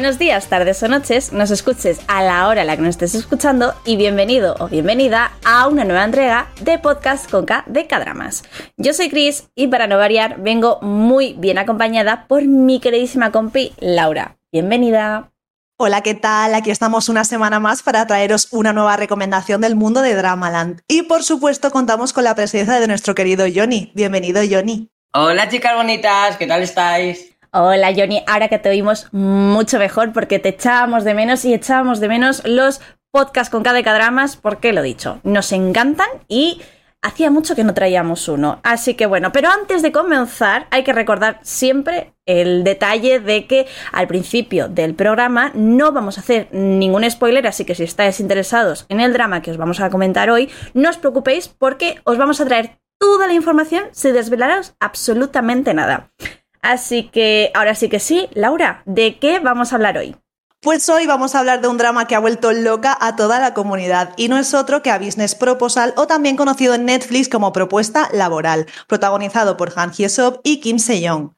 Buenos días, tardes o noches, nos escuches a la hora a la que nos estés escuchando y bienvenido o bienvenida a una nueva entrega de Podcast con K de Cadramas. Yo soy Chris y para no variar vengo muy bien acompañada por mi queridísima compi Laura. Bienvenida. Hola, ¿qué tal? Aquí estamos una semana más para traeros una nueva recomendación del mundo de Dramaland. Y por supuesto contamos con la presencia de nuestro querido Johnny. Bienvenido, Johnny. Hola, chicas bonitas, ¿qué tal estáis? Hola Johnny, ahora que te oímos mucho mejor porque te echábamos de menos y echábamos de menos los podcasts con cada dramas, porque lo dicho, nos encantan y hacía mucho que no traíamos uno. Así que bueno, pero antes de comenzar hay que recordar siempre el detalle de que al principio del programa no vamos a hacer ningún spoiler, así que si estáis interesados en el drama que os vamos a comentar hoy, no os preocupéis porque os vamos a traer toda la información sin desvelaros absolutamente nada. Así que ahora sí que sí, Laura, ¿de qué vamos a hablar hoy? Pues hoy vamos a hablar de un drama que ha vuelto loca a toda la comunidad y no es otro que a Business Proposal o también conocido en Netflix como Propuesta Laboral, protagonizado por Han Hye-sop y Kim Se-young.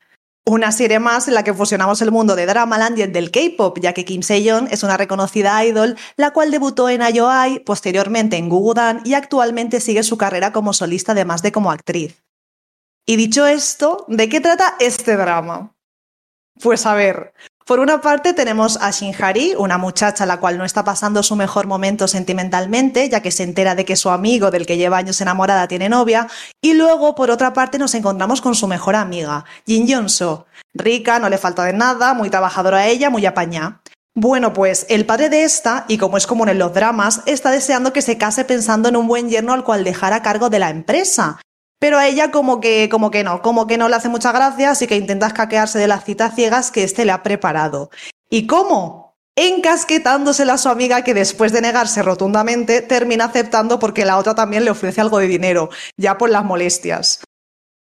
Una serie más en la que fusionamos el mundo de Dramaland y el del K-pop, ya que Kim Se-young es una reconocida idol, la cual debutó en IOI, posteriormente en Gugudan y actualmente sigue su carrera como solista además de como actriz. Y dicho esto, ¿de qué trata este drama? Pues a ver, por una parte tenemos a Shinhari, una muchacha la cual no está pasando su mejor momento sentimentalmente, ya que se entera de que su amigo del que lleva años enamorada tiene novia, y luego por otra parte nos encontramos con su mejor amiga, Jin Yonso, rica, no le falta de nada, muy trabajadora ella, muy apañada. Bueno, pues el padre de esta, y como es común en los dramas, está deseando que se case pensando en un buen yerno al cual dejar a cargo de la empresa, pero a ella como que, como que no, como que no le hace mucha gracia, así que intenta escaquearse de las citas ciegas que éste le ha preparado. ¿Y cómo? Encasquetándosela a su amiga que después de negarse rotundamente termina aceptando porque la otra también le ofrece algo de dinero, ya por las molestias.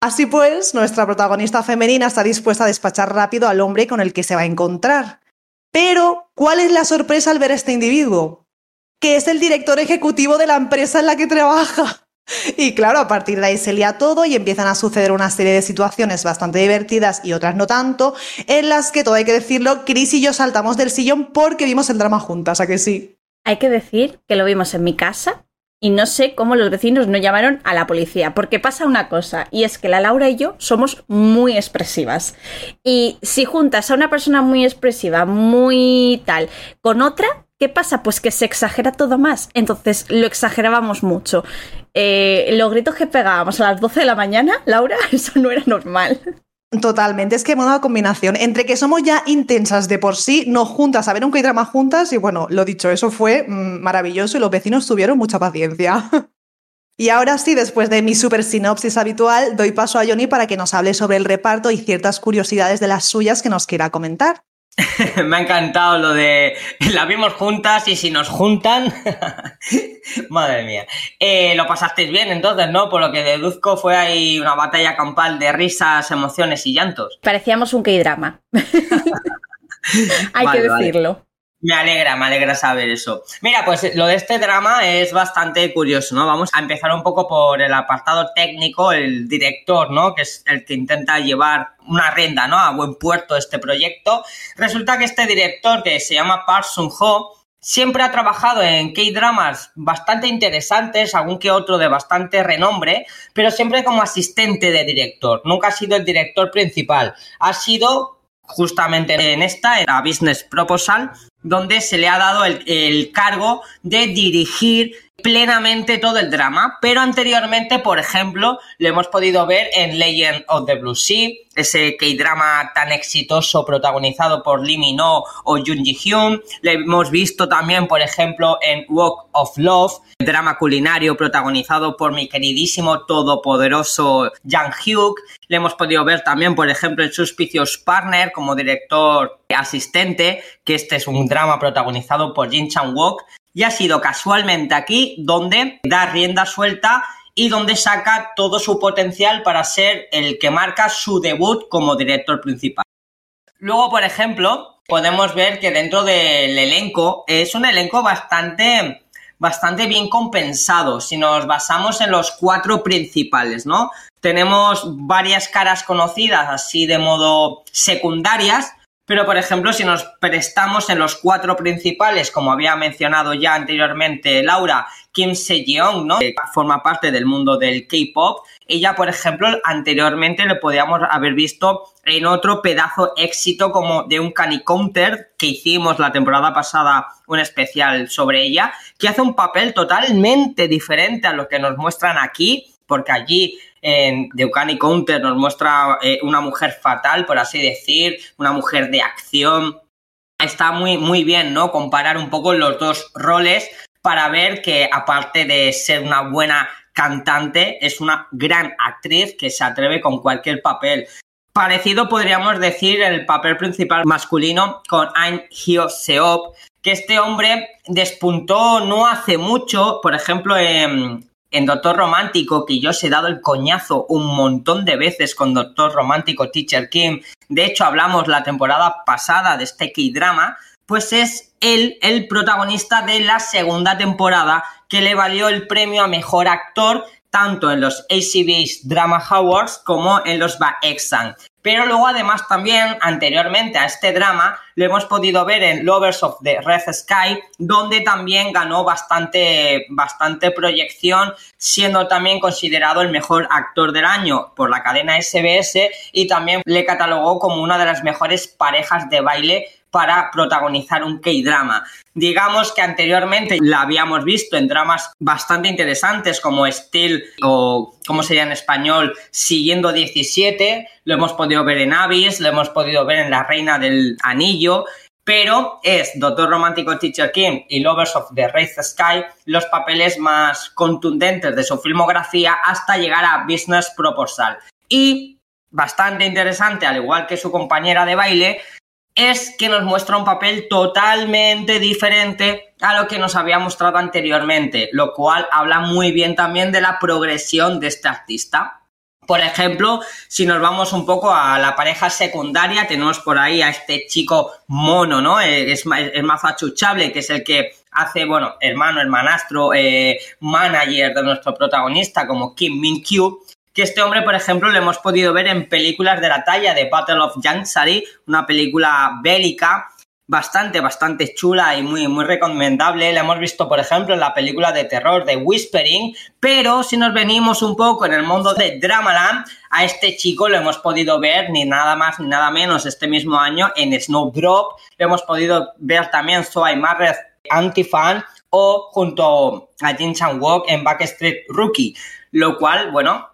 Así pues, nuestra protagonista femenina está dispuesta a despachar rápido al hombre con el que se va a encontrar. Pero, ¿cuál es la sorpresa al ver a este individuo? Que es el director ejecutivo de la empresa en la que trabaja. Y claro, a partir de ahí se lía todo y empiezan a suceder una serie de situaciones bastante divertidas y otras no tanto, en las que todo hay que decirlo, Chris y yo saltamos del sillón porque vimos el drama juntas, ¿a que sí? Hay que decir que lo vimos en mi casa y no sé cómo los vecinos no llamaron a la policía, porque pasa una cosa, y es que la Laura y yo somos muy expresivas. Y si juntas a una persona muy expresiva, muy tal, con otra, ¿qué pasa? Pues que se exagera todo más. Entonces lo exagerábamos mucho. Eh, los gritos que pegábamos a las 12 de la mañana, Laura, eso no era normal. Totalmente, es que una combinación entre que somos ya intensas de por sí, nos juntas a ver un drama juntas y bueno, lo dicho, eso fue mm, maravilloso y los vecinos tuvieron mucha paciencia. y ahora sí, después de mi super sinopsis habitual, doy paso a Johnny para que nos hable sobre el reparto y ciertas curiosidades de las suyas que nos quiera comentar. Me ha encantado lo de la vimos juntas y si nos juntan. Madre mía. Eh, lo pasasteis bien entonces, ¿no? Por lo que deduzco fue ahí una batalla campal de risas, emociones y llantos. Parecíamos un K-drama. Hay que decirlo. Me alegra, me alegra saber eso. Mira, pues lo de este drama es bastante curioso, ¿no? Vamos a empezar un poco por el apartado técnico, el director, ¿no? Que es el que intenta llevar una rienda, ¿no? A buen puerto este proyecto. Resulta que este director, que se llama Park Sun-ho, siempre ha trabajado en K-dramas bastante interesantes, algún que otro de bastante renombre, pero siempre como asistente de director. Nunca ha sido el director principal. Ha sido justamente en esta, en la Business Proposal, donde se le ha dado el, cargo de dirigir plenamente todo el drama, pero anteriormente, por ejemplo, lo hemos podido ver en Legend of the Blue Sea, ese K-drama tan exitoso protagonizado por Lee Min o Jun Ji Hyun, lo hemos visto también, por ejemplo, en Walk of Love, drama culinario protagonizado por mi queridísimo todopoderoso Jang Hyuk, le hemos podido ver también, por ejemplo, en Suspicious Partner como director asistente, que este es un drama protagonizado por Jin Chang Wook, y ha sido casualmente aquí donde da rienda suelta y donde saca todo su potencial para ser el que marca su debut como director principal. Luego, por ejemplo, podemos ver que dentro del elenco es un elenco bastante bastante bien compensado si nos basamos en los cuatro principales, ¿no? Tenemos varias caras conocidas así de modo secundarias, pero por ejemplo, si nos prestamos en los cuatro principales, como había mencionado ya anteriormente Laura, Kim Se-jeong, ¿no? Que forma parte del mundo del K-pop. Ella, por ejemplo, anteriormente le podíamos haber visto en otro pedazo éxito como de un Canny Counter que hicimos la temporada pasada un especial sobre ella, que hace un papel totalmente diferente a lo que nos muestran aquí, porque allí en The Counter nos muestra eh, una mujer fatal, por así decir, una mujer de acción. Está muy, muy bien, ¿no? Comparar un poco los dos roles para ver que aparte de ser una buena cantante, es una gran actriz que se atreve con cualquier papel. Parecido podríamos decir el papel principal masculino con Ain Hyo Seop, que este hombre despuntó no hace mucho, por ejemplo, en, en Doctor Romántico, que yo os he dado el coñazo un montón de veces con Doctor Romántico Teacher Kim, de hecho hablamos la temporada pasada de este K-drama, pues es él el protagonista de la segunda temporada que le valió el premio a mejor actor tanto en los ACB's Drama Awards como en los Exam. Pero luego además también anteriormente a este drama lo hemos podido ver en Lovers of the Red Sky, donde también ganó bastante, bastante proyección, siendo también considerado el mejor actor del año por la cadena SBS y también le catalogó como una de las mejores parejas de baile para protagonizar un K-drama. Digamos que anteriormente la habíamos visto en dramas bastante interesantes como Steel o, ¿cómo sería en español? Siguiendo 17, lo hemos podido ver en Abyss, lo hemos podido ver en La Reina del Anillo, pero es Doctor Romántico Teacher Kim y Lovers of the Wraith Sky los papeles más contundentes de su filmografía hasta llegar a Business Proposal. Y bastante interesante, al igual que su compañera de baile, es que nos muestra un papel totalmente diferente a lo que nos había mostrado anteriormente, lo cual habla muy bien también de la progresión de este artista. Por ejemplo, si nos vamos un poco a la pareja secundaria, tenemos por ahí a este chico mono, ¿no? Eh, es, más achuchable, que es el que hace, bueno, hermano, hermanastro, eh, manager de nuestro protagonista, como Kim Min Kyu que este hombre, por ejemplo, lo hemos podido ver en películas de la talla de Battle of Yangsari, una película bélica bastante, bastante chula y muy, muy recomendable. La hemos visto, por ejemplo, en la película de terror de Whispering, pero si nos venimos un poco en el mundo de Dramaland, a este chico lo hemos podido ver ni nada más ni nada menos este mismo año en Snowdrop. Lo hemos podido ver también Margaret Antifan o junto a Jin Chang Wook en Backstreet Rookie, lo cual, bueno,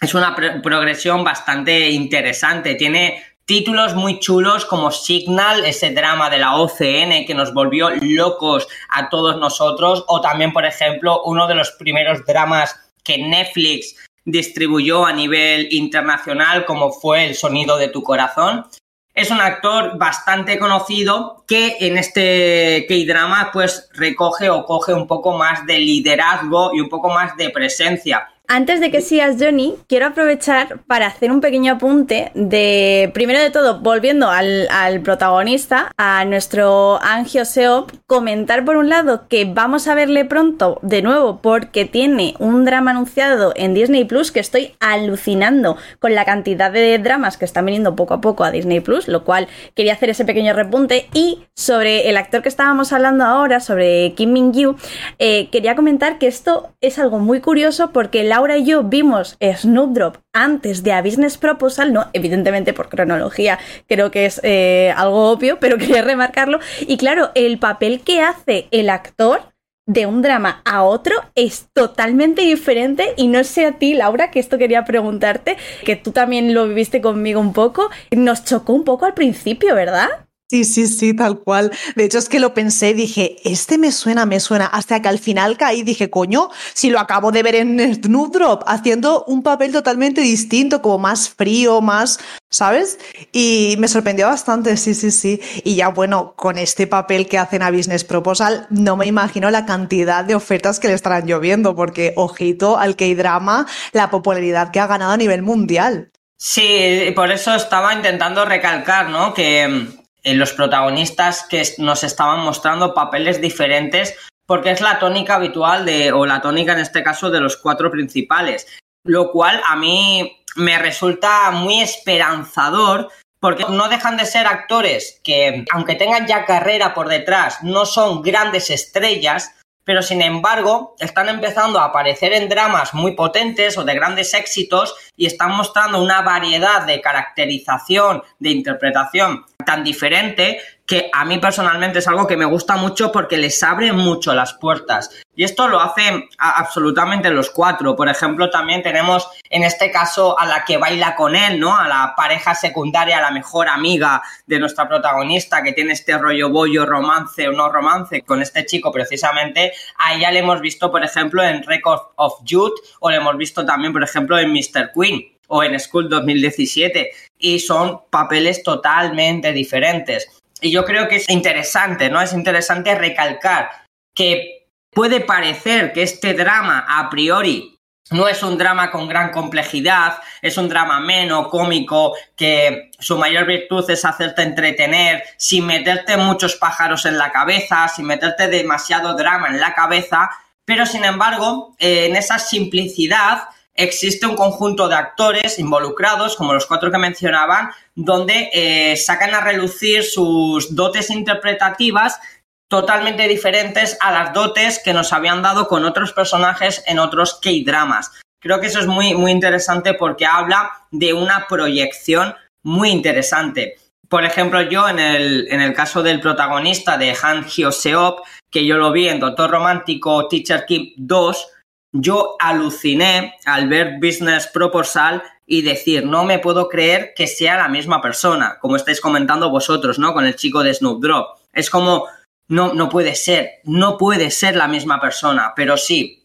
es una progresión bastante interesante. Tiene títulos muy chulos como Signal, ese drama de la OCN que nos volvió locos a todos nosotros, o también, por ejemplo, uno de los primeros dramas que Netflix distribuyó a nivel internacional, como fue El sonido de tu corazón. Es un actor bastante conocido que en este K-drama pues recoge o coge un poco más de liderazgo y un poco más de presencia antes de que sigas Johnny, quiero aprovechar para hacer un pequeño apunte de, primero de todo, volviendo al, protagonista, a nuestro Angio Seop, comentar por un lado que vamos a verle pronto de nuevo porque tiene un drama anunciado en Disney Plus que estoy alucinando con la cantidad de dramas que están viniendo poco a poco a Disney Plus, lo cual quería hacer ese pequeño repunte y sobre el actor que estábamos hablando ahora, sobre Kim Min-gyu, eh, quería comentar que esto es algo muy curioso porque la Laura y yo vimos Snoop antes de A Business Proposal, no, evidentemente por cronología creo que es eh, algo obvio, pero quería remarcarlo. Y claro, el papel que hace el actor de un drama a otro es totalmente diferente y no sé a ti, Laura, que esto quería preguntarte, que tú también lo viviste conmigo un poco, nos chocó un poco al principio, ¿verdad? Sí, sí, sí, tal cual. De hecho, es que lo pensé dije, este me suena, me suena, hasta que al final caí dije, coño, si lo acabo de ver en Snowdrop, haciendo un papel totalmente distinto, como más frío, más, ¿sabes? Y me sorprendió bastante, sí, sí, sí. Y ya, bueno, con este papel que hacen a Business Proposal, no me imagino la cantidad de ofertas que le estarán lloviendo, porque, ojito al K-drama, la popularidad que ha ganado a nivel mundial. Sí, por eso estaba intentando recalcar, ¿no? Que los protagonistas que nos estaban mostrando papeles diferentes porque es la tónica habitual de, o la tónica en este caso de los cuatro principales, lo cual a mí me resulta muy esperanzador porque no dejan de ser actores que, aunque tengan ya carrera por detrás, no son grandes estrellas, pero sin embargo están empezando a aparecer en dramas muy potentes o de grandes éxitos y están mostrando una variedad de caracterización, de interpretación tan diferente que a mí personalmente es algo que me gusta mucho porque les abre mucho las puertas. Y esto lo hacen absolutamente los cuatro. Por ejemplo, también tenemos en este caso a la que baila con él, ¿no? A la pareja secundaria, a la mejor amiga de nuestra protagonista que tiene este rollo bollo, romance o no romance con este chico precisamente. A ella le hemos visto, por ejemplo, en Record of Youth o le hemos visto también, por ejemplo, en Mr. Queen o en School 2017 y son papeles totalmente diferentes. Y yo creo que es interesante, ¿no? Es interesante recalcar que puede parecer que este drama a priori no es un drama con gran complejidad, es un drama menos cómico, que su mayor virtud es hacerte entretener sin meterte muchos pájaros en la cabeza, sin meterte demasiado drama en la cabeza, pero sin embargo, eh, en esa simplicidad existe un conjunto de actores involucrados, como los cuatro que mencionaban, donde eh, sacan a relucir sus dotes interpretativas totalmente diferentes a las dotes que nos habían dado con otros personajes en otros K-dramas. Creo que eso es muy, muy interesante porque habla de una proyección muy interesante. Por ejemplo, yo en el, en el caso del protagonista de Han Hyo-seop, que yo lo vi en Doctor Romántico Teacher Kim 2, yo aluciné al ver Business Proposal y decir, no me puedo creer que sea la misma persona, como estáis comentando vosotros, ¿no? Con el chico de Snoop Drop. Es como, no, no puede ser, no puede ser la misma persona, pero sí.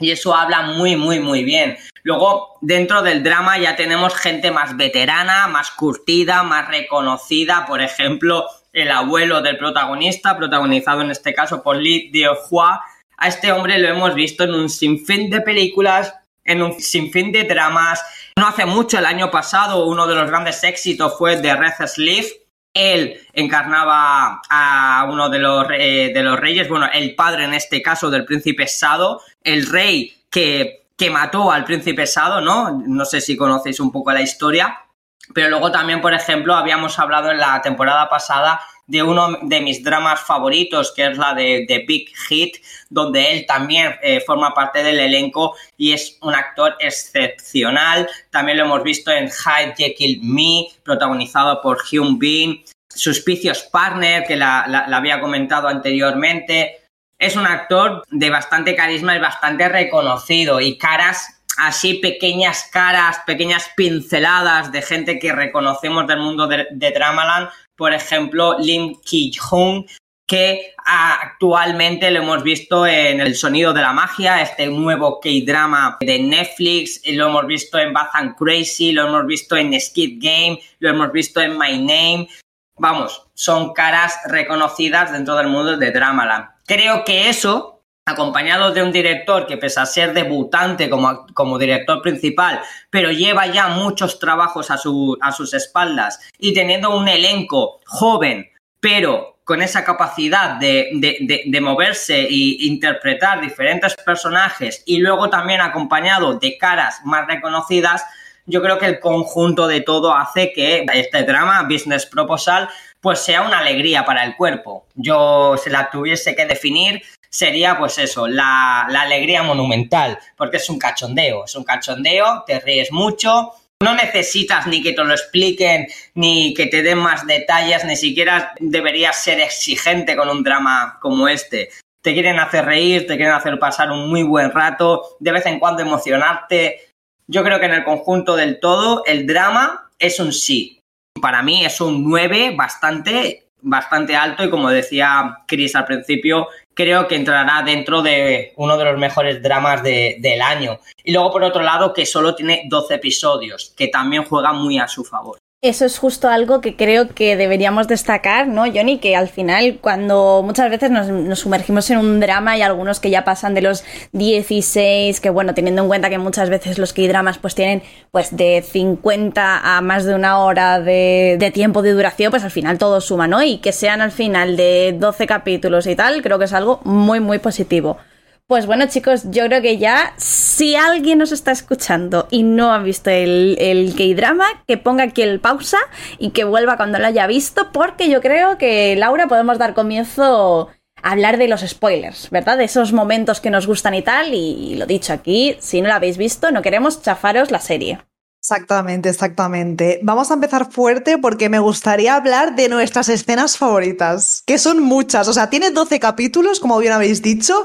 Y eso habla muy, muy, muy bien. Luego, dentro del drama ya tenemos gente más veterana, más curtida, más reconocida. Por ejemplo, el abuelo del protagonista, protagonizado en este caso por Lee Hua, a este hombre lo hemos visto en un sinfín de películas, en un sinfín de dramas. No hace mucho, el año pasado, uno de los grandes éxitos fue The Red Sleeve. Él encarnaba a uno de los, eh, de los reyes, bueno, el padre en este caso del príncipe Sado, el rey que, que mató al príncipe Sado, ¿no? No sé si conocéis un poco la historia. Pero luego también, por ejemplo, habíamos hablado en la temporada pasada de uno de mis dramas favoritos, que es la de, Big Hit, donde él también eh, forma parte del elenco y es un actor excepcional. También lo hemos visto en Hide Jekyll Me, protagonizado por Hyun Bin. Suspicious Partner, que la, la había comentado anteriormente. Es un actor de bastante carisma y bastante reconocido y caras así pequeñas caras, pequeñas pinceladas de gente que reconocemos del mundo de, Dramaland, por ejemplo, Lim Ki-hung, que actualmente lo hemos visto en El Sonido de la Magia, este nuevo K-drama de Netflix, lo hemos visto en Bath and Crazy, lo hemos visto en Skid Game, lo hemos visto en My Name. Vamos, son caras reconocidas dentro del mundo de Dramaland. Creo que eso acompañado de un director que pese a ser debutante como, director principal, pero lleva ya muchos trabajos a, su, a sus espaldas y teniendo un elenco joven, pero con esa capacidad de, de, de, moverse e interpretar diferentes personajes y luego también acompañado de caras más reconocidas, yo creo que el conjunto de todo hace que este drama, Business Proposal, pues sea una alegría para el cuerpo. Yo se la tuviese que definir, sería pues eso, la, alegría monumental, porque es un cachondeo, es un cachondeo, te ríes mucho, no necesitas ni que te lo expliquen, ni que te den más detalles, ni siquiera deberías ser exigente con un drama como este. Te quieren hacer reír, te quieren hacer pasar un muy buen rato, de vez en cuando emocionarte. Yo creo que en el conjunto del todo, el drama es un sí. Para mí es un 9 bastante, bastante alto y como decía Chris al principio, creo que entrará dentro de uno de los mejores dramas del año. Y luego, por otro lado, que solo tiene 12 episodios, que también juega muy a su favor. Eso es justo algo que creo que deberíamos destacar, ¿no, Johnny? Que al final, cuando muchas veces nos, sumergimos en un drama, hay algunos que ya pasan de los 16, que bueno, teniendo en cuenta que muchas veces los K-dramas pues tienen pues de 50 a más de una hora de, de, tiempo de duración, pues al final todo suma, ¿no? Y que sean al final de 12 capítulos y tal, creo que es algo muy, muy positivo. Pues bueno, chicos, yo creo que ya, si alguien nos está escuchando y no ha visto el, el K-drama, que ponga aquí el pausa y que vuelva cuando lo haya visto, porque yo creo que, Laura, podemos dar comienzo a hablar de los spoilers, ¿verdad? De esos momentos que nos gustan y tal. Y lo dicho aquí, si no lo habéis visto, no queremos chafaros la serie. Exactamente, exactamente. Vamos a empezar fuerte porque me gustaría hablar de nuestras escenas favoritas, que son muchas. O sea, tiene 12 capítulos, como bien habéis dicho,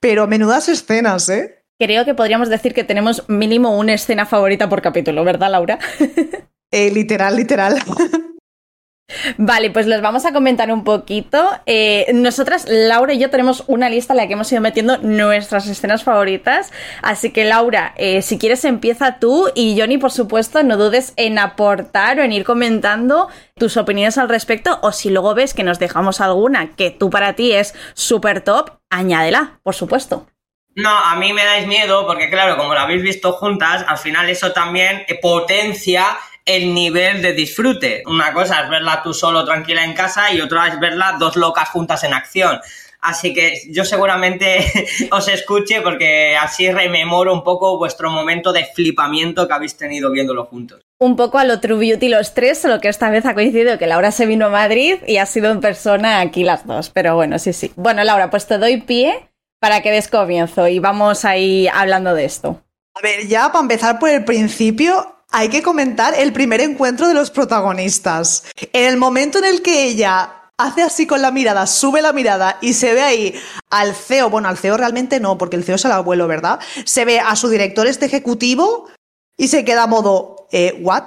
pero menudas escenas, ¿eh? Creo que podríamos decir que tenemos mínimo una escena favorita por capítulo, ¿verdad, Laura? eh, literal, literal. Vale, pues les vamos a comentar un poquito. Eh, nosotras, Laura y yo, tenemos una lista en la que hemos ido metiendo nuestras escenas favoritas. Así que, Laura, eh, si quieres, empieza tú. Y Johnny, por supuesto, no dudes en aportar o en ir comentando tus opiniones al respecto. O si luego ves que nos dejamos alguna que tú para ti es súper top, añádela, por supuesto. No, a mí me dais miedo porque, claro, como lo habéis visto juntas, al final eso también potencia el nivel de disfrute. Una cosa es verla tú solo tranquila en casa y otra es verla dos locas juntas en acción. Así que yo seguramente os escuche porque así rememoro un poco vuestro momento de flipamiento que habéis tenido viéndolo juntos. Un poco a lo True Beauty los tres, solo que esta vez ha coincidido que Laura se vino a Madrid y ha sido en persona aquí las dos. Pero bueno, sí, sí. Bueno, Laura, pues te doy pie para que des comienzo y vamos ahí hablando de esto. A ver, ya para empezar por el principio, hay que comentar el primer encuentro de los protagonistas. En el momento en el que ella hace así con la mirada, sube la mirada y se ve ahí al CEO, bueno, al CEO realmente no, porque el CEO es el abuelo, ¿verdad? Se ve a su director este ejecutivo y se queda a modo, eh, ¿what?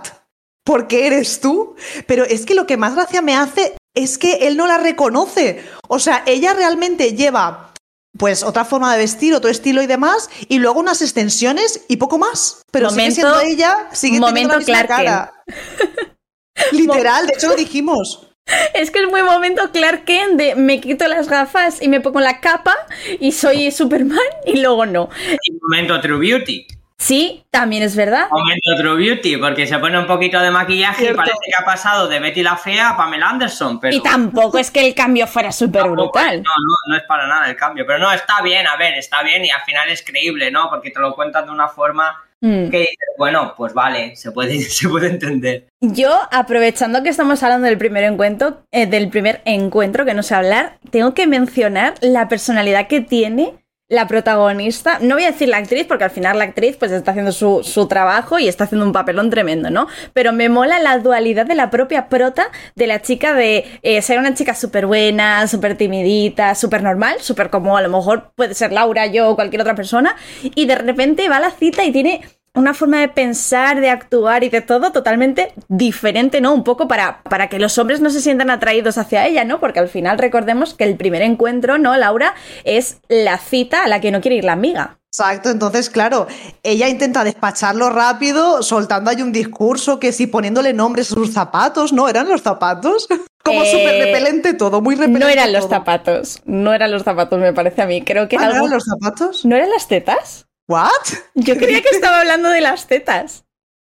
¿Por qué eres tú? Pero es que lo que más gracia me hace es que él no la reconoce. O sea, ella realmente lleva pues otra forma de vestir, otro estilo y demás, y luego unas extensiones y poco más. Pero sigue siendo ella, sigue teniendo la misma cara. Literal, de hecho lo dijimos. Es que es muy momento Clark Kent de me quito las gafas y me pongo la capa y soy Superman y luego no. Y momento True Beauty. Sí, también es verdad. Momento True Beauty, porque se pone un poquito de maquillaje y parece que ha pasado de Betty la Fea a Pamela Anderson. Pero... Y tampoco es que el cambio fuera súper brutal. No, no, no es para nada el cambio. Pero no, está bien, a ver, está bien y al final es creíble, ¿no? Porque te lo cuentan de una forma mm. que bueno, pues vale, se puede, se puede entender. Yo, aprovechando que estamos hablando del primer encuentro, eh, del primer encuentro que no sé hablar, tengo que mencionar la personalidad que tiene la protagonista, no voy a decir la actriz, porque al final la actriz pues está haciendo su, su, trabajo y está haciendo un papelón tremendo, ¿no? Pero me mola la dualidad de la propia prota, de la chica de eh, ser una chica súper buena, súper timidita, súper normal, súper como a lo mejor puede ser Laura, yo o cualquier otra persona, y de repente va a la cita y tiene una forma de pensar, de actuar y de todo totalmente diferente, ¿no? Un poco para, para que los hombres no se sientan atraídos hacia ella, ¿no? Porque al final recordemos que el primer encuentro, ¿no, Laura? Es la cita a la que no quiere ir la amiga. Exacto, entonces, claro, ella intenta despacharlo rápido, soltando ahí un discurso que sí, poniéndole nombres a sus zapatos, ¿no? ¿Eran los zapatos? Como eh, súper repelente todo, muy repelente. No eran los zapatos, no eran los zapatos, me parece a mí. Creo que ¿Ah, ¿no eran los zapatos? ¿No eran las tetas? ¿What? Yo creía que estaba hablando de las tetas.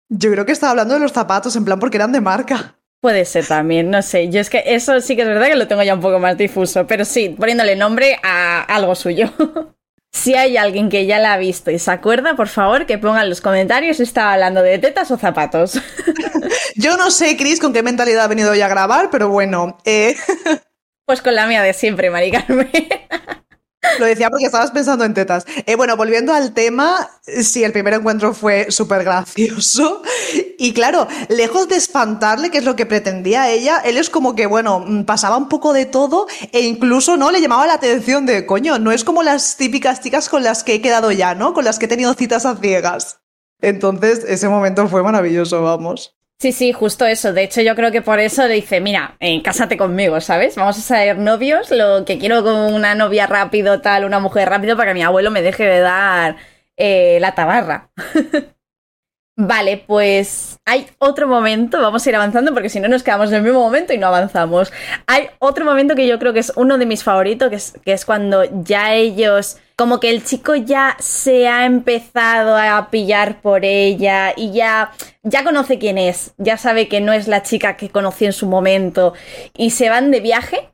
Yo creo que estaba hablando de los zapatos, en plan porque eran de marca. Puede ser también, no sé. Yo es que eso sí que es verdad que lo tengo ya un poco más difuso, pero sí, poniéndole nombre a algo suyo. si hay alguien que ya la ha visto y se acuerda, por favor, que ponga en los comentarios si estaba hablando de tetas o zapatos. Yo no sé, Chris, con qué mentalidad ha venido hoy a grabar, pero bueno. Eh... Pues con la mía de siempre, Mari Carmen. Lo decía porque estabas pensando en tetas. Eh, bueno, volviendo al tema, sí, el primer encuentro fue súper gracioso. Y claro, lejos de espantarle, que es lo que pretendía ella, él es como que, bueno, mm, pasaba un poco de todo e incluso, ¿no? Le llamaba la atención de, coño, no es como las típicas chicas con las que he quedado ya, ¿no? Con las que he tenido citas a ciegas. Entonces, ese momento fue maravilloso, vamos. Sí, sí, justo eso. De hecho, yo creo que por eso le dice, mira, eh, cásate conmigo, ¿sabes? Vamos a ser novios. Lo que quiero con una novia rápido, tal, una mujer rápido, para que mi abuelo me deje de dar eh, la tabarra. Vale, pues hay otro momento, vamos a ir avanzando porque si no nos quedamos en el mismo momento y no avanzamos. Hay otro momento que yo creo que es uno de mis favoritos, que es, que es cuando ya ellos, como que el chico ya se ha empezado a pillar por ella y ya, ya conoce quién es, ya sabe que no es la chica que conoció en su momento y se van de viaje.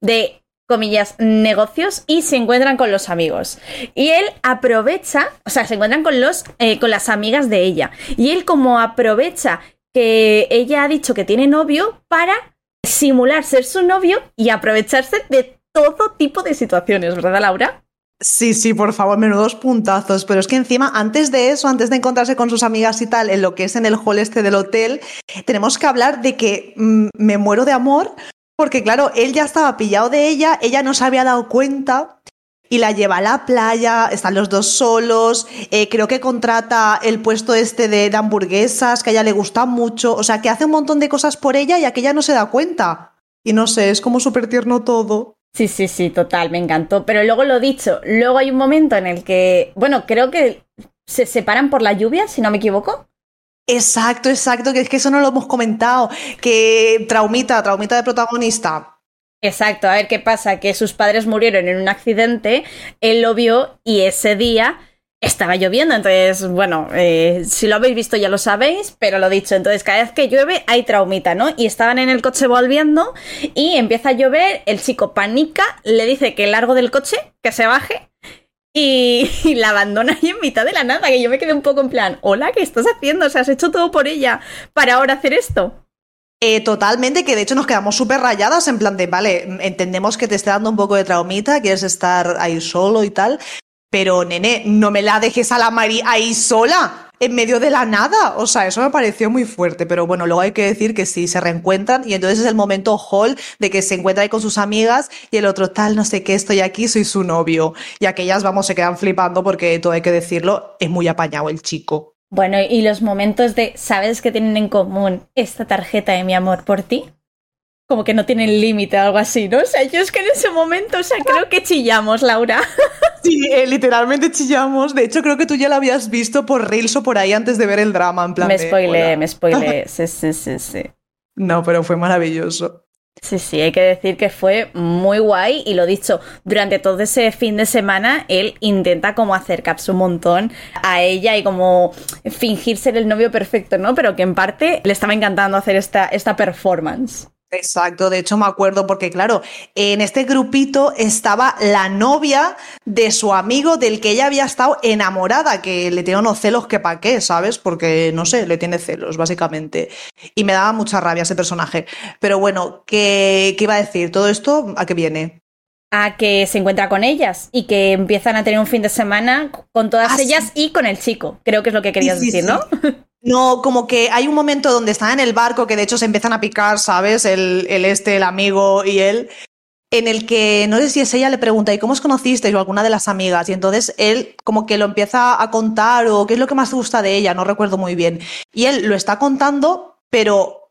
De comillas, negocios y se encuentran con los amigos. Y él aprovecha, o sea, se encuentran con, los, eh, con las amigas de ella. Y él como aprovecha que ella ha dicho que tiene novio para simular ser su novio y aprovecharse de todo tipo de situaciones, ¿verdad, Laura? Sí, sí, por favor, menudos puntazos. Pero es que encima, antes de eso, antes de encontrarse con sus amigas y tal, en lo que es en el hall este del hotel, tenemos que hablar de que mm, me muero de amor, porque claro, él ya estaba pillado de ella, ella no se había dado cuenta y la lleva a la playa, están los dos solos, eh, creo que contrata el puesto este de, hamburguesas, que a ella le gusta mucho, o sea, que hace un montón de cosas por ella y aquella no se da cuenta. Y no sé, es como súper tierno todo. Sí, sí, sí, total, me encantó. Pero luego lo dicho, luego hay un momento en el que, bueno, creo que se separan por la lluvia, si no me equivoco. Exacto, exacto, que es que eso no lo hemos comentado, que traumita, traumita de protagonista. Exacto, a ver qué pasa, que sus padres murieron en un accidente, él lo vio y ese día estaba lloviendo, entonces, bueno, eh, si lo habéis visto ya lo sabéis, pero lo dicho, entonces cada vez que llueve hay traumita, ¿no? Y estaban en el coche volviendo y empieza a llover, el chico panica, le dice que largo del coche, que se baje y, la abandona ahí en mitad de la nada, que yo me quedé un poco en plan, hola, ¿qué estás haciendo? O sea, has hecho todo por ella para ahora hacer esto. Eh, totalmente, que de hecho nos quedamos súper rayadas en plan de, vale, entendemos que te esté dando un poco de traumita, quieres estar ahí solo y tal, pero, nene, no me la dejes a la Mari ahí sola, en medio de la nada. O sea, eso me pareció muy fuerte. Pero bueno, luego hay que decir que sí, se reencuentran y entonces es el momento Hall de que se encuentra ahí con sus amigas y el otro tal, no sé qué, estoy aquí, soy su novio. Y aquellas, vamos, se quedan flipando porque todo hay que decirlo, es muy apañado el chico. Bueno, y los momentos de, ¿sabes qué tienen en común esta tarjeta de mi amor por ti? Como que no tienen límite, algo así, ¿no? O sea, yo es que en ese momento, o sea, creo que chillamos, Laura. Sí, eh, literalmente chillamos. De hecho, creo que tú ya la habías visto por Reels o por ahí antes de ver el drama, en plan. Me spoilé, me spoilé. Sí, sí, sí, sí. No, pero fue maravilloso. Sí, sí, hay que decir que fue muy guay y lo dicho, durante todo ese fin de semana él intenta como acercarse un montón a ella y como fingir ser el novio perfecto, ¿no? Pero que en parte le estaba encantando hacer esta, esta performance. Exacto, de hecho me acuerdo porque claro, en este grupito estaba la novia de su amigo del que ella había estado enamorada, que le tiene unos celos que pa' qué, ¿sabes? Porque no sé, le tiene celos, básicamente. Y me daba mucha rabia ese personaje. Pero bueno, ¿qué, qué iba a decir? ¿Todo esto a qué viene? a que se encuentra con ellas y que empiezan a tener un fin de semana con todas Ah, ellas y con el chico. Creo que es lo que querías Sí, sí, decir, sí. ¿no? No, como que hay un momento donde están en el barco que de hecho se empiezan a picar, ¿sabes? El, este, el amigo y él, en el que no sé si es ella le pregunta, ¿y cómo os conocisteis? o alguna de las amigas. Y entonces él como que lo empieza a contar o qué es lo que más te gusta de ella, no recuerdo muy bien. Y él lo está contando, pero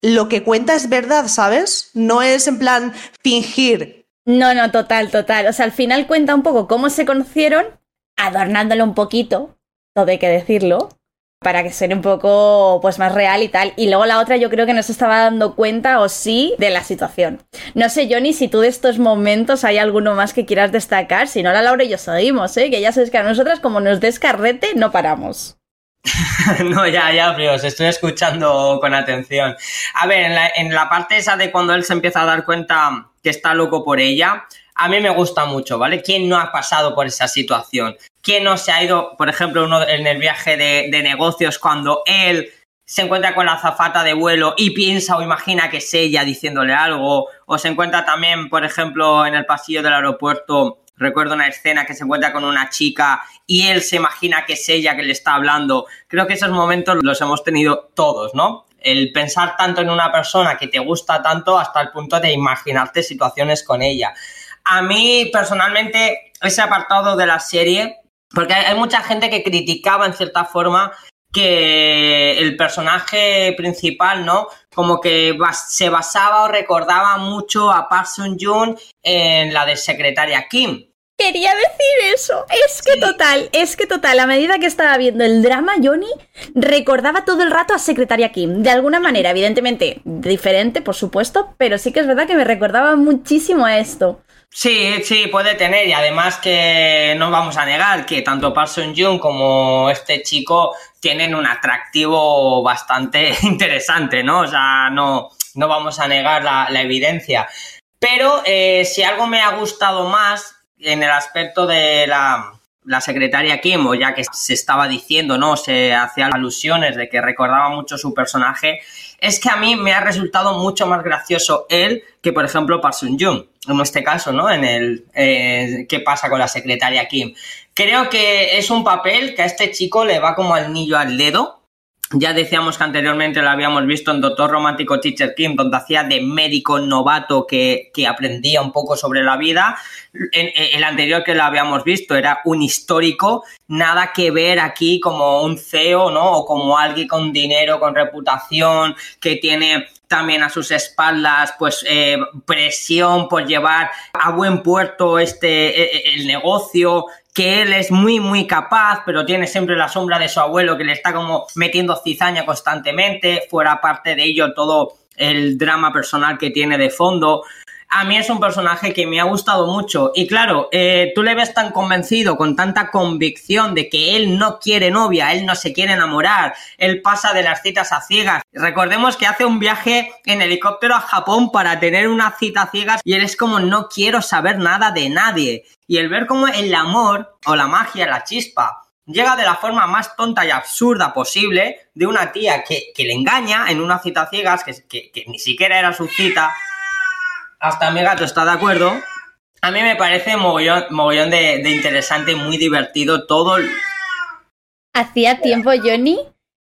lo que cuenta es verdad, ¿sabes? No es en plan fingir. No, no, total, total. O sea, al final cuenta un poco cómo se conocieron, adornándolo un poquito, todo hay que decirlo, para que suene un poco pues más real y tal. Y luego la otra yo creo que no se estaba dando cuenta o sí de la situación. No sé, Johnny, si tú de estos momentos hay alguno más que quieras destacar. Si no, la Laura y yo seguimos, ¿eh? Que ya sabes que a nosotras como nos descarrete no paramos. No, ya, ya, pero os estoy escuchando con atención. A ver, en la, en la parte esa de cuando él se empieza a dar cuenta que está loco por ella, a mí me gusta mucho, ¿vale? ¿Quién no ha pasado por esa situación? ¿Quién no se ha ido, por ejemplo, uno en el viaje de, de negocios cuando él se encuentra con la azafata de vuelo y piensa o imagina que es ella diciéndole algo? O se encuentra también, por ejemplo, en el pasillo del aeropuerto Recuerdo una escena que se encuentra con una chica y él se imagina que es ella que le está hablando. Creo que esos momentos los hemos tenido todos, ¿no? El pensar tanto en una persona que te gusta tanto hasta el punto de imaginarte situaciones con ella. A mí, personalmente, ese apartado de la serie, porque hay mucha gente que criticaba en cierta forma que el personaje principal, ¿no? Como que se basaba o recordaba mucho a Park Sun Joon en la de secretaria Kim. Quería decir eso. Es que Sí. total, es que total, a medida que estaba viendo el drama, Johnny recordaba todo el rato a Secretaria Kim. De alguna manera, evidentemente, diferente, por supuesto, pero sí que es verdad que me recordaba muchísimo a esto. Sí, sí, puede tener. Y además que no vamos a negar que tanto Park Sun Joon como este chico tienen un atractivo bastante interesante, ¿no? O sea, no, no vamos a negar la, la evidencia. Pero eh, si algo me ha gustado más en el aspecto de la, la secretaria Kim, o ya que se estaba diciendo, ¿no? Se hacían alusiones de que recordaba mucho su personaje, es que a mí me ha resultado mucho más gracioso él que, por ejemplo, Park Sun Jung, en este caso, ¿no? En el eh, ¿Qué pasa con la secretaria Kim? Creo que es un papel que a este chico le va como al niño al dedo, ya decíamos que anteriormente lo habíamos visto en Doctor Romántico Teacher Kim, donde hacía de médico novato que, que aprendía un poco sobre la vida. El anterior que lo habíamos visto era un histórico, nada que ver aquí como un CEO, ¿no? O como alguien con dinero, con reputación, que tiene también a sus espaldas pues eh, presión por llevar a buen puerto este e, e, el negocio que él es muy, muy capaz, pero tiene siempre la sombra de su abuelo que le está como metiendo cizaña constantemente, fuera parte de ello todo el drama personal que tiene de fondo a mí es un personaje que me ha gustado mucho. Y claro, eh, tú le ves tan convencido, con tanta convicción de que él no quiere novia, él no se quiere enamorar, él pasa de las citas a ciegas. Recordemos que hace un viaje en helicóptero a Japón para tener una cita a ciegas y él es como no quiero saber nada de nadie. Y el ver cómo el amor o la magia, la chispa, llega de la forma más tonta y absurda posible de una tía que, le engaña en una cita a ciegas, que, que ni siquiera era su cita hasta mi gato está de acuerdo. A mí me parece mogollón, mogollón de, interesante, muy divertido todo. Hacía tiempo, Johnny,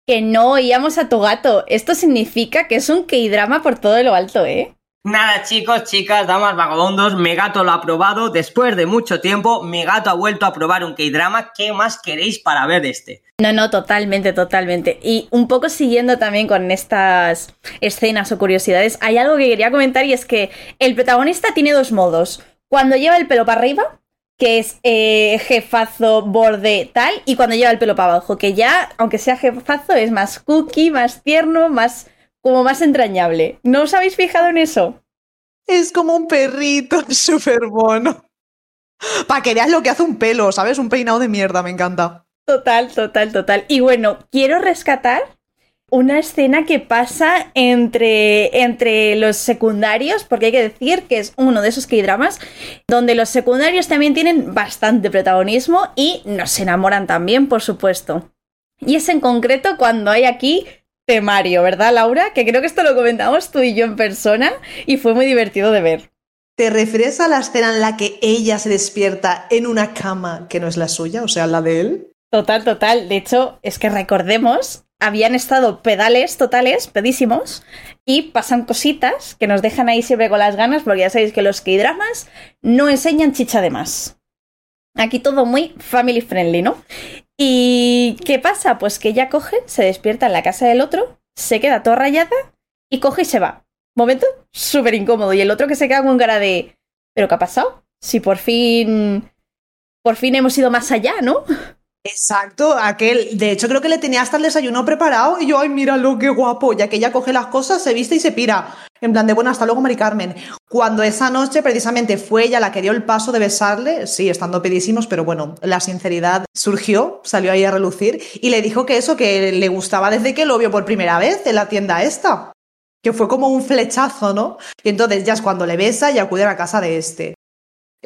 que no oíamos a tu gato. Esto significa que es un K-drama por todo lo alto, ¿eh? Nada, chicos, chicas, damas, vagabundos, mi gato lo ha probado. Después de mucho tiempo, mi gato ha vuelto a probar un K-drama. ¿Qué más queréis para ver este? No, no, totalmente, totalmente. Y un poco siguiendo también con estas escenas o curiosidades, hay algo que quería comentar y es que el protagonista tiene dos modos. Cuando lleva el pelo para arriba, que es eh, jefazo, borde, tal, y cuando lleva el pelo para abajo, que ya, aunque sea jefazo, es más cookie, más tierno, más como más entrañable. ¿No os habéis fijado en eso? Es como un perrito súper bueno. Para que veas lo que hace un pelo, ¿sabes? Un peinado de mierda, me encanta. Total, total, total. Y bueno, quiero rescatar una escena que pasa entre, entre los secundarios, porque hay que decir que es uno de esos K-dramas donde los secundarios también tienen bastante protagonismo y nos enamoran también, por supuesto. Y es en concreto cuando hay aquí Mario, ¿verdad, Laura? Que creo que esto lo comentamos tú y yo en persona y fue muy divertido de ver. ¿Te refieres a la escena en la que ella se despierta en una cama que no es la suya, o sea, la de él? Total, total. De hecho, es que recordemos, habían estado pedales totales, pedísimos, y pasan cositas que nos dejan ahí siempre con las ganas, porque ya sabéis que los K-dramas no enseñan chicha de más. Aquí todo muy family friendly, ¿no? ¿Y qué pasa? Pues que ella coge, se despierta en la casa del otro, se queda toda rayada y coge y se va. Momento súper incómodo. Y el otro que se queda con cara de. ¿Pero qué ha pasado? Si por fin. Por fin hemos ido más allá, ¿no? Exacto, aquel, de hecho creo que le tenía hasta el desayuno preparado y yo, ay, míralo, qué guapo, ya que ella coge las cosas, se viste y se pira. En plan de, bueno, hasta luego, Mari Carmen. Cuando esa noche precisamente fue ella la que dio el paso de besarle, sí, estando pedísimos, pero bueno, la sinceridad surgió, salió ahí a relucir y le dijo que eso, que le gustaba desde que lo vio por primera vez en la tienda esta. Que fue como un flechazo, ¿no? Y entonces ya es cuando le besa y acude a la casa de este.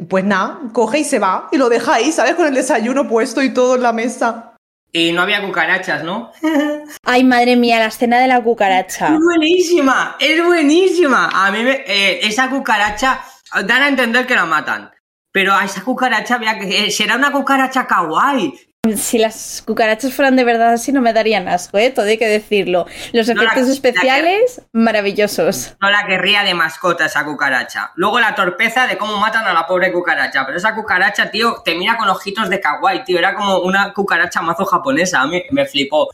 Pues nada, coge y se va y lo deja ahí, ¿sabes? Con el desayuno puesto y todo en la mesa. Y no había cucarachas, ¿no? Ay, madre mía, la escena de la cucaracha. Es buenísima, es buenísima. A mí me, eh, esa cucaracha dan a entender que la matan. Pero a esa cucaracha había que. Será una cucaracha kawaii. Si las cucarachas fueran de verdad así, no me darían asco, ¿eh? Todo hay que decirlo. Los efectos especiales, maravillosos. No la querría de mascota esa cucaracha. Luego la torpeza de cómo matan a la pobre cucaracha. Pero esa cucaracha, tío, te mira con ojitos de kawaii, tío. Era como una cucaracha mazo japonesa. A mí me flipó.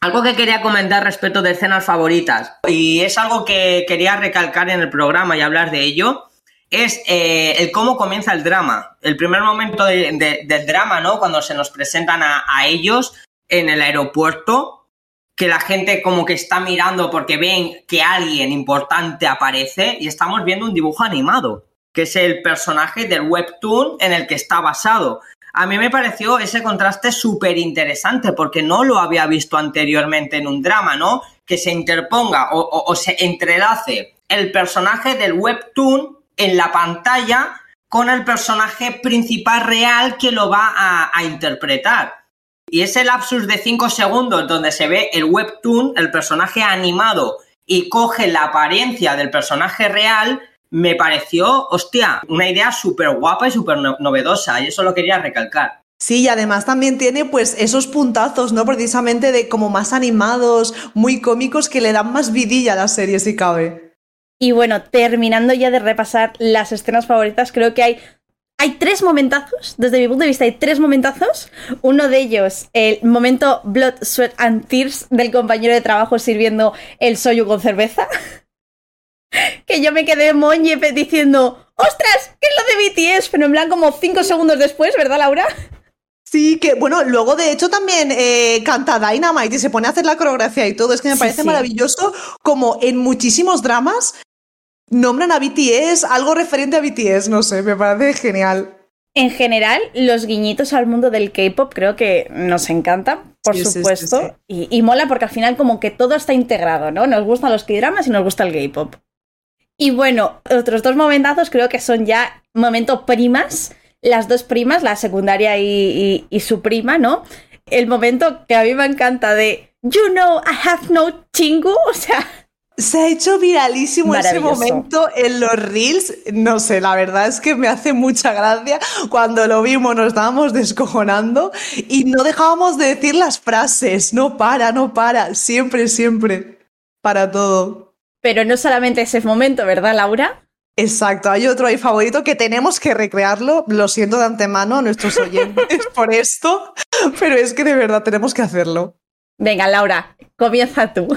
Algo que quería comentar respecto de escenas favoritas. Y es algo que quería recalcar en el programa y hablar de ello es eh, el cómo comienza el drama. El primer momento del drama, ¿no? Cuando se nos presentan a, ellos en el aeropuerto, que la gente como que está mirando porque ven que alguien importante aparece y estamos viendo un dibujo animado, que es el personaje del webtoon en el que está basado. A mí me pareció ese contraste súper interesante porque no lo había visto anteriormente en un drama, ¿no? Que se interponga o se entrelace el personaje del webtoon en la pantalla con el personaje principal real que lo va a, interpretar. Y ese lapsus de 5 segundos donde se ve el webtoon, el personaje animado, y coge la apariencia del personaje real, me pareció, hostia, una idea súper guapa y súper novedosa. Y eso lo quería recalcar. Sí, y además también tiene pues esos puntazos, ¿no? Precisamente de como más animados, muy cómicos, que le dan más vidilla a la serie si cabe. Y bueno, terminando ya de repasar las escenas favoritas, creo que hay hay tres momentazos, desde mi punto de vista hay tres momentazos. Uno de ellos, el momento Blood, Sweat and Tears del compañero de trabajo sirviendo el soyu con cerveza. que yo me quedé moñe diciendo, ¡ostras! ¿Qué es lo de BTS? Pero en plan como cinco segundos después, ¿verdad, Laura? Sí, que bueno, luego de hecho también eh, canta Dynamite y se pone a hacer la coreografía y todo. Es que me parece maravilloso como en muchísimos dramas nombran a BTS, algo referente a BTS, no sé, me parece genial. En general, los guiñitos al mundo del K-pop creo que nos encantan, por supuesto. y, mola porque al final, como que todo está integrado, ¿no? Nos gustan los K-dramas y nos gusta el K-pop. Y bueno, otros dos momentazos creo que son ya momento primas. Las dos primas, la secundaria y, y su prima, ¿no? El momento que a mí me encanta de You know I have no chingu, o sea, se ha hecho viralísimo ese momento en los reels. No sé, la verdad es que me hace mucha gracia. Cuando lo vimos nos estábamos descojonando y no dejábamos de decir las frases. No para, no para. Siempre, siempre. Para todo. Pero no solamente ese momento, ¿verdad, Laura? Exacto, hay otro ahí favorito que tenemos que recrearlo. Lo siento de antemano a nuestros oyentes por esto, pero es que de verdad tenemos que hacerlo. Venga, Laura, comienza tú.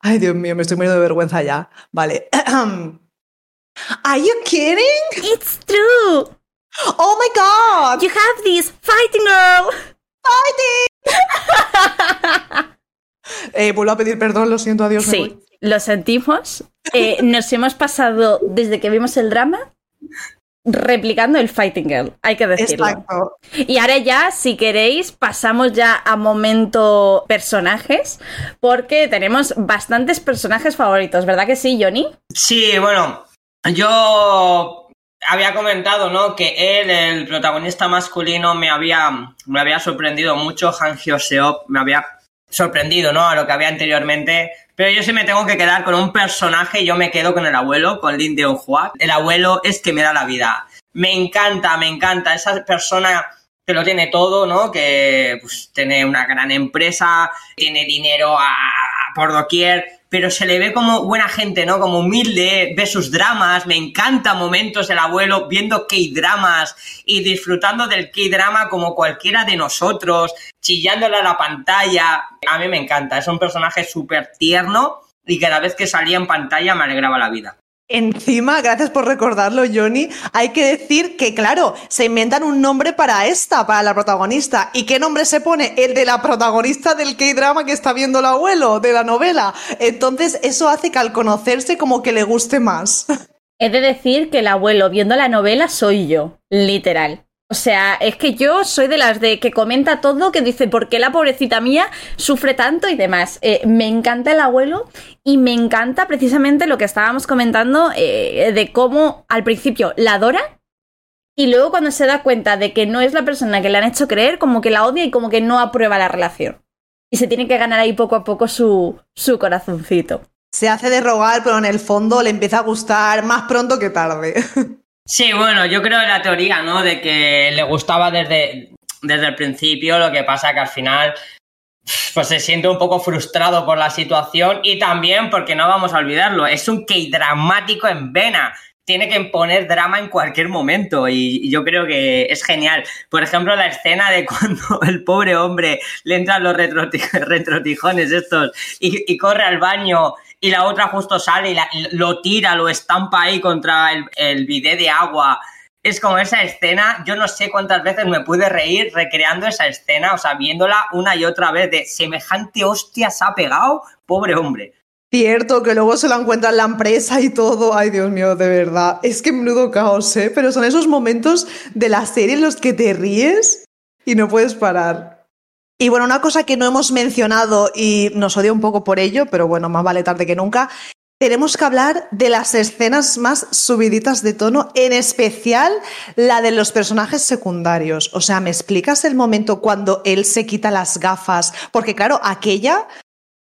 Ay, Dios mío, me estoy muriendo de vergüenza ya. Vale. Are you kidding? It's true. Oh my god. You have this fighting girl. Fighting. eh, vuelvo a pedir perdón, lo siento, adiós. Sí, lo sentimos. Eh, nos hemos pasado desde que vimos el drama replicando el Fighting Girl, hay que decirlo. Exacto. Y ahora ya, si queréis, pasamos ya a momento personajes, porque tenemos bastantes personajes favoritos, ¿verdad que sí, Johnny? Sí, bueno, yo había comentado, ¿no? Que él, el protagonista masculino, me había, me había sorprendido mucho, Han Hyo-seop me había sorprendido, ¿no? A lo que había anteriormente. Pero yo sí me tengo que quedar con un personaje, yo me quedo con el abuelo, con Lin Deonhua. El abuelo es que me da la vida. Me encanta, me encanta. Esa persona que lo tiene todo, ¿no? Que pues, tiene una gran empresa, tiene dinero a, por doquier, pero se le ve como buena gente, ¿no? Como humilde, ve sus dramas, me encanta momentos el abuelo viendo K-dramas y disfrutando del K-drama como cualquiera de nosotros, chillándole a la pantalla. A mí me encanta, es un personaje súper tierno y cada vez que salía en pantalla me alegraba la vida. Encima, gracias por recordarlo, Johnny, hay que decir que, claro, se inventan un nombre para esta, para la protagonista. ¿Y qué nombre se pone? El de la protagonista del K-drama que está viendo el abuelo, de la novela. Entonces, eso hace que al conocerse como que le guste más. He de decir que el abuelo viendo la novela soy yo, literal. O sea, es que yo soy de las de que comenta todo, que dice por qué la pobrecita mía sufre tanto y demás. Eh, me encanta el abuelo y me encanta precisamente lo que estábamos comentando eh, de cómo al principio la adora y luego cuando se da cuenta de que no es la persona que le han hecho creer, como que la odia y como que no aprueba la relación. Y se tiene que ganar ahí poco a poco su, su corazoncito. Se hace de rogar, pero en el fondo le empieza a gustar más pronto que tarde. Sí, bueno, yo creo la teoría, ¿no? De que le gustaba desde, desde el principio, lo que pasa que al final pues se siente un poco frustrado por la situación y también porque no vamos a olvidarlo, es un que dramático en vena. Tiene que poner drama en cualquier momento y, yo creo que es genial. Por ejemplo, la escena de cuando el pobre hombre le entran los retrotijones estos y corre al baño y la otra justo sale y, lo tira, lo estampa ahí contra el, el bidé de agua. Es como esa escena, yo no sé cuántas veces me pude reír recreando esa escena, o sea, viéndola una y otra vez de semejante hostia se ha pegado, pobre hombre. Cierto, que luego se lo encuentra en la empresa y todo. Ay, Dios mío, de verdad. Es que menudo caos, ¿eh? Pero son esos momentos de la serie en los que te ríes y no puedes parar. Y bueno, una cosa que no hemos mencionado y nos odia un poco por ello, pero bueno, más vale tarde que nunca, tenemos que hablar de las escenas más subiditas de tono, en especial la de los personajes secundarios. O sea, ¿me explicas el momento cuando él se quita las gafas? Porque claro, aquella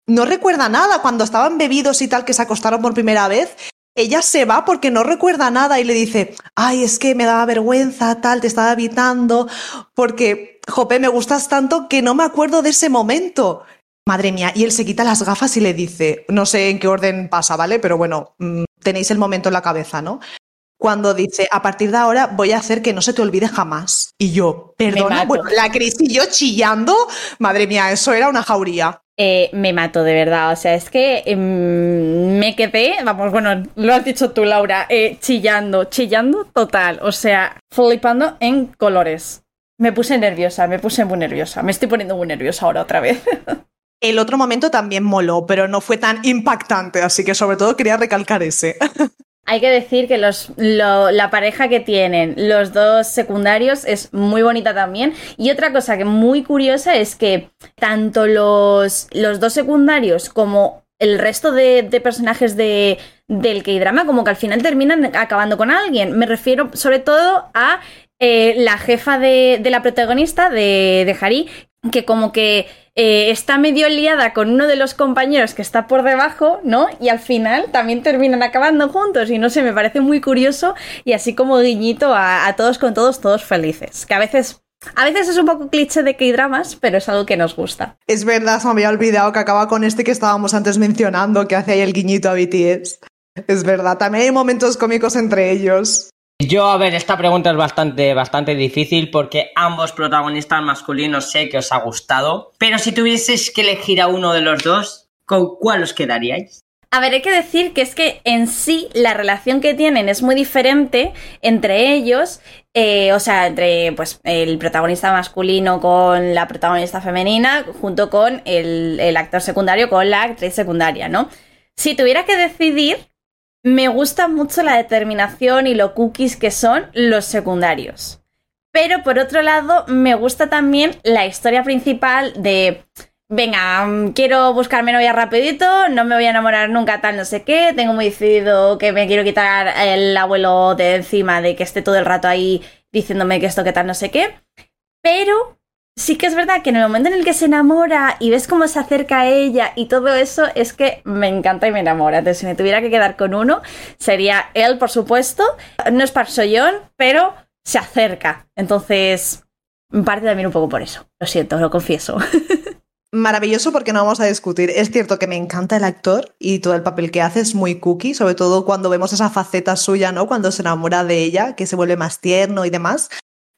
no recuerda nada cuando estaban bebidos y tal que se acostaron por primera vez. Ella se va porque no recuerda nada y le dice, ay, es que me daba vergüenza, tal, te estaba evitando, porque, jope, me gustas tanto que no me acuerdo de ese momento. Madre mía, y él se quita las gafas y le dice, no sé en qué orden pasa, ¿vale? Pero bueno, mm, tenéis el momento en la cabeza, ¿no? Cuando dice, a partir de ahora voy a hacer que no se te olvide jamás. Y yo, perdona, bueno, la crisis y yo chillando, madre mía, eso era una jauría. Eh, me mato, de verdad. O sea, es que em, me quedé, vamos, bueno, lo has dicho tú, Laura, eh, chillando, chillando total. O sea, flipando en colores. Me puse nerviosa, me puse muy nerviosa. Me estoy poniendo muy nerviosa ahora otra vez. El otro momento también moló, pero no fue tan impactante, así que sobre todo quería recalcar ese. Hay que decir que la pareja que tienen los dos secundarios es muy bonita también. Y otra cosa que muy curiosa es que tanto los, los dos secundarios como el resto de, personajes de, del K-drama, como que al final terminan acabando con alguien. Me refiero sobre todo a eh, la jefa de, la protagonista, de, de Hari, que como que eh, está medio liada con uno de los compañeros que está por debajo, ¿no? Y al final también terminan acabando juntos y no sé, me parece muy curioso y así como guiñito a, todos con todos, todos felices. Que a veces a veces es un poco cliché de K-dramas, pero es algo que nos gusta. Es verdad, se me había olvidado que acaba con este que estábamos antes mencionando, que hace ahí el guiñito a BTS. Es verdad, también hay momentos cómicos entre ellos. Yo, a ver, esta pregunta es bastante, bastante difícil porque ambos protagonistas masculinos sé que os ha gustado. Pero si tuvieses que elegir a uno de los dos, ¿con cuál os quedaríais? A ver, hay que decir que es que en sí la relación que tienen es muy diferente entre ellos, eh, o sea, entre pues el protagonista masculino con la protagonista femenina, junto con el, el actor secundario con la actriz secundaria, ¿no? Si tuviera que decidir, me gusta mucho la determinación y lo cookies que son los secundarios. Pero por otro lado, me gusta también la historia principal de, venga, mm, quiero buscarme novia rapidito, no me voy a enamorar nunca tal no sé qué, tengo muy decidido que me quiero quitar el abuelo de encima de que esté todo el rato ahí diciéndome que esto que tal no sé qué. Pero sí que es verdad que en el momento en el que se enamora y ves cómo se acerca a ella y todo eso, es que me encanta y me enamora. Entonces, si me tuviera que quedar con uno, sería él, por supuesto. No es Park Soyeon, pero se acerca. Entonces, parte también un poco por eso. Lo siento, lo confieso. Maravilloso porque no vamos a discutir. Es cierto que me encanta el actor y todo el papel que hace es muy cookie, sobre todo cuando vemos esa faceta suya, ¿no? Cuando se enamora de ella, que se vuelve más tierno y demás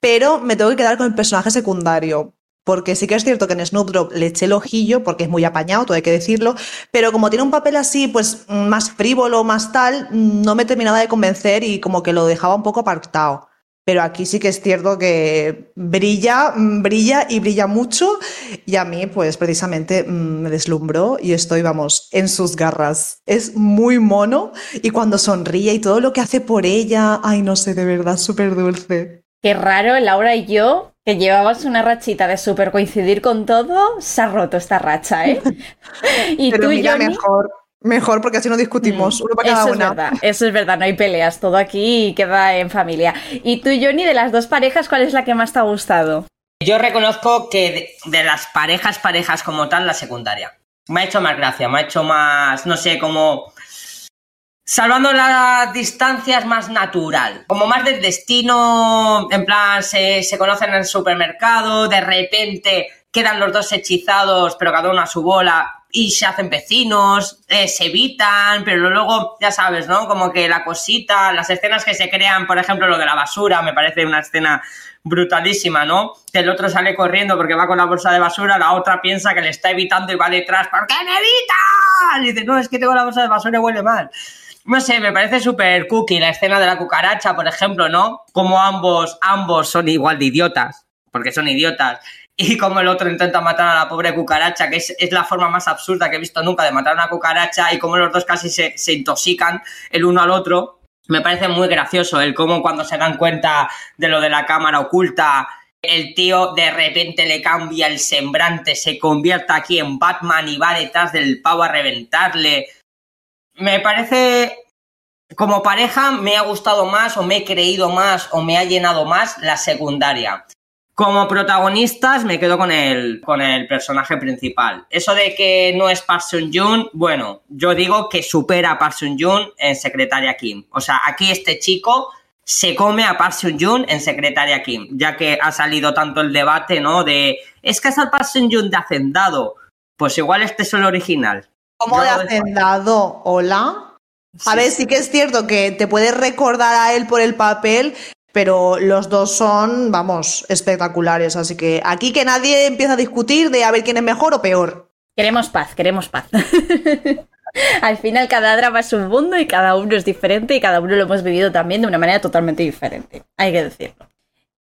pero me tengo que quedar con el personaje secundario. Porque sí que es cierto que en Snoop le eché el ojillo, porque es muy apañado, todo hay que decirlo, pero como tiene un papel así, pues más frívolo, más tal, no me terminaba de convencer y como que lo dejaba un poco apartado. Pero aquí sí que es cierto que brilla, brilla y brilla mucho y a mí pues precisamente mm, me deslumbró y estoy, vamos, en sus garras. Es muy mono y cuando sonríe y todo lo que hace por ella, ay no sé, de verdad, súper dulce. Qué raro, Laura y yo, que llevabas una rachita de súper coincidir con todo, se ha roto esta racha, ¿eh? y tú, mira, mejor. Mejor, porque así no discutimos, mm, uno para cada eso Es verdad, eso es verdad, no hay peleas, todo aquí queda en familia. Y tú, Johnny, de las dos parejas, ¿cuál es la que más te ha gustado? Yo reconozco que de, de las parejas, parejas como tal, la secundaria. Me ha hecho más gracia, me ha hecho más, no sé, como salvando las distancias más natural, como más del destino, en plan se, conocen en el supermercado, de repente quedan los dos hechizados, pero cada uno a su bola, y se hacen vecinos, eh, se evitan, pero luego, ya sabes, ¿no? Como que la cosita, las escenas que se crean, por ejemplo, lo de la basura, me parece una escena brutalísima, ¿no? Que el otro sale corriendo porque va con la bolsa de basura, la otra piensa que le está evitando y va detrás, ¿por qué me evitas? Y dice, no, es que tengo la bolsa de basura y huele mal no sé, me parece súper cookie la escena de la cucaracha, por ejemplo, ¿no? Como ambos, ambos son igual de idiotas, porque son idiotas, y como el otro intenta matar a la pobre cucaracha, que es, la forma más absurda que he visto nunca de matar a una cucaracha, y como los dos casi se, se intoxican el uno al otro. Me parece muy gracioso el cómo cuando se dan cuenta de lo de la cámara oculta, el tío de repente le cambia el semblante, se convierte aquí en Batman y va detrás del pavo a reventarle me parece como pareja me ha gustado más o me he creído más o me ha llenado más la secundaria. Como protagonistas me quedo con el, con el personaje principal. Eso de que no es Park Sun Joon, bueno, yo digo que supera a Park Sun Joon en Secretaria Kim. O sea, aquí este chico se come a Park Sun Joon en Secretaria Kim, ya que ha salido tanto el debate, ¿no? De, es que es al Park Sun Joon de Hacendado. Pues igual este es el original. ¿Cómo de Hacendado? ¿Hola? A ver, sí que es cierto que te puedes recordar a él por el papel, pero los dos son, vamos, espectaculares. Así que aquí que nadie empieza a discutir de a ver quién es mejor o peor. Queremos paz, queremos paz. Al final cada drama es un mundo y cada uno es diferente y cada uno lo hemos vivido también de una manera totalmente diferente. Hay que decirlo.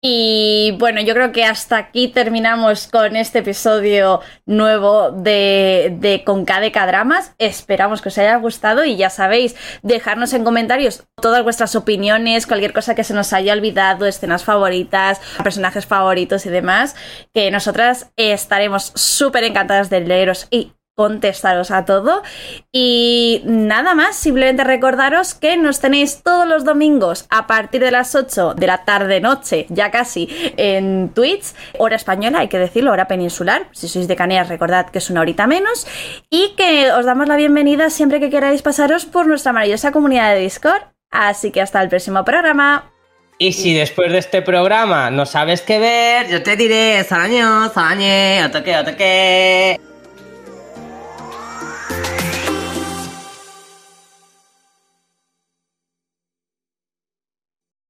Y bueno, yo creo que hasta aquí terminamos con este episodio nuevo de, de Con KDK Dramas. Esperamos que os haya gustado y ya sabéis, dejarnos en comentarios todas vuestras opiniones, cualquier cosa que se nos haya olvidado, escenas favoritas, personajes favoritos y demás, que nosotras estaremos súper encantadas de leeros y contestaros a todo. Y nada más, simplemente recordaros que nos tenéis todos los domingos a partir de las 8 de la tarde-noche, ya casi, en Twitch, hora española, hay que decirlo, hora peninsular. Si sois de Canarias, recordad que es una horita menos. Y que os damos la bienvenida siempre que queráis pasaros por nuestra maravillosa comunidad de Discord. Así que hasta el próximo programa. Y si después de este programa no sabes qué ver, yo te diré, Salaño, Salañe, toque, toque.